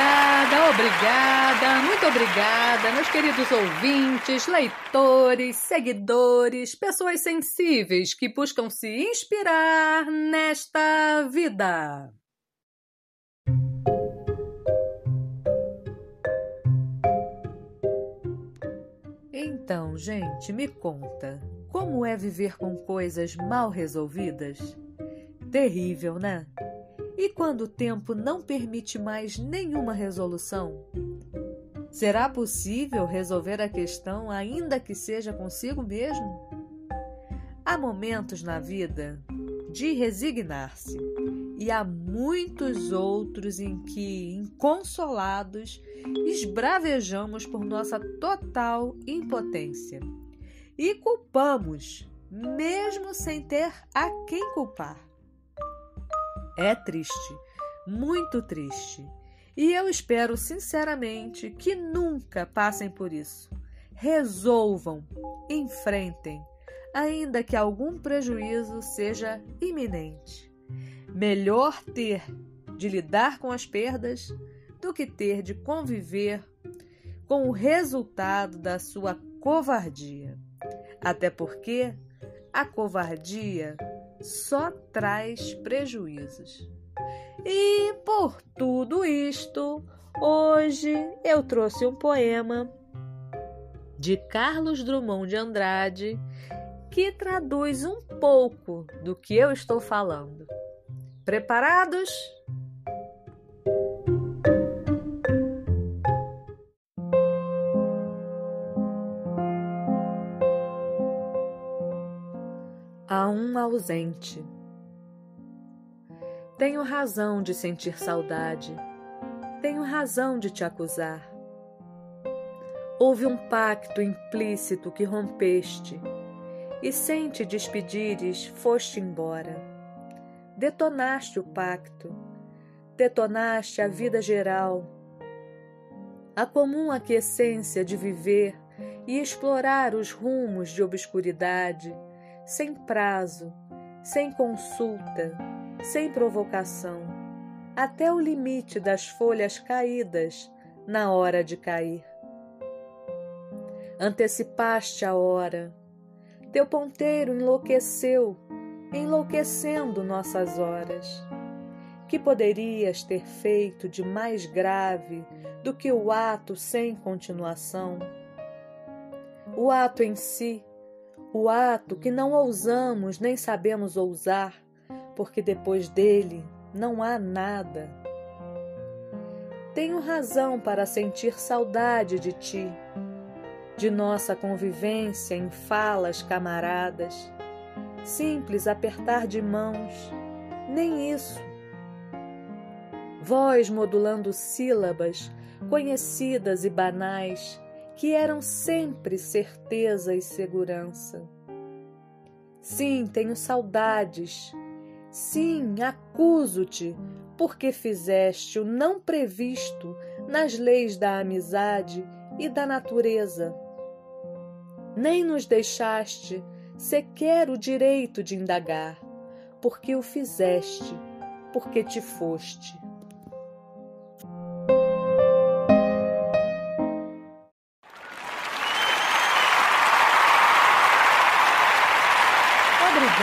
Obrigada, obrigada, muito obrigada, meus queridos ouvintes, leitores, seguidores, pessoas sensíveis que buscam se inspirar nesta vida. Então, gente, me conta, como é viver com coisas mal resolvidas? Terrível, né? E quando o tempo não permite mais nenhuma resolução? Será possível resolver a questão ainda que seja consigo mesmo? Há momentos na vida de resignar-se e há muitos outros em que, inconsolados, esbravejamos por nossa total impotência e culpamos, mesmo sem ter a quem culpar. É triste, muito triste. E eu espero sinceramente que nunca passem por isso. Resolvam, enfrentem, ainda que algum prejuízo seja iminente. Melhor ter de lidar com as perdas do que ter de conviver com o resultado da sua covardia. Até porque a covardia só traz prejuízos. E por tudo isto, hoje eu trouxe um poema de Carlos Drummond de Andrade que traduz um pouco do que eu estou falando. Preparados? A um ausente. Tenho razão de sentir saudade, tenho razão de te acusar. Houve um pacto implícito que rompeste, e sem te despedires foste embora. Detonaste o pacto, detonaste a vida geral, a comum aquiescência de viver e explorar os rumos de obscuridade sem prazo, sem consulta, sem provocação, até o limite das folhas caídas na hora de cair. Antecipaste a hora, teu ponteiro enlouqueceu, enlouquecendo nossas horas. Que poderias ter feito de mais grave do que o ato sem continuação? O ato em si o ato que não ousamos nem sabemos ousar, porque depois dele não há nada. Tenho razão para sentir saudade de ti, de nossa convivência em falas camaradas, simples apertar de mãos, nem isso. Voz modulando sílabas conhecidas e banais, que eram sempre certeza e segurança. Sim, tenho saudades. Sim, acuso-te, porque fizeste o não previsto nas leis da amizade e da natureza. Nem nos deixaste sequer o direito de indagar, porque o fizeste, porque te foste.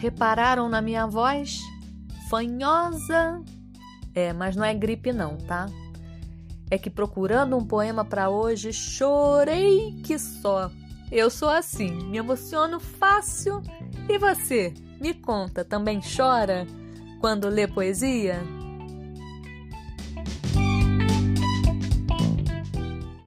Repararam na minha voz? Fanhosa? É, mas não é gripe não, tá? É que procurando um poema para hoje, chorei que só. Eu sou assim, me emociono fácil. E você? Me conta, também chora quando lê poesia?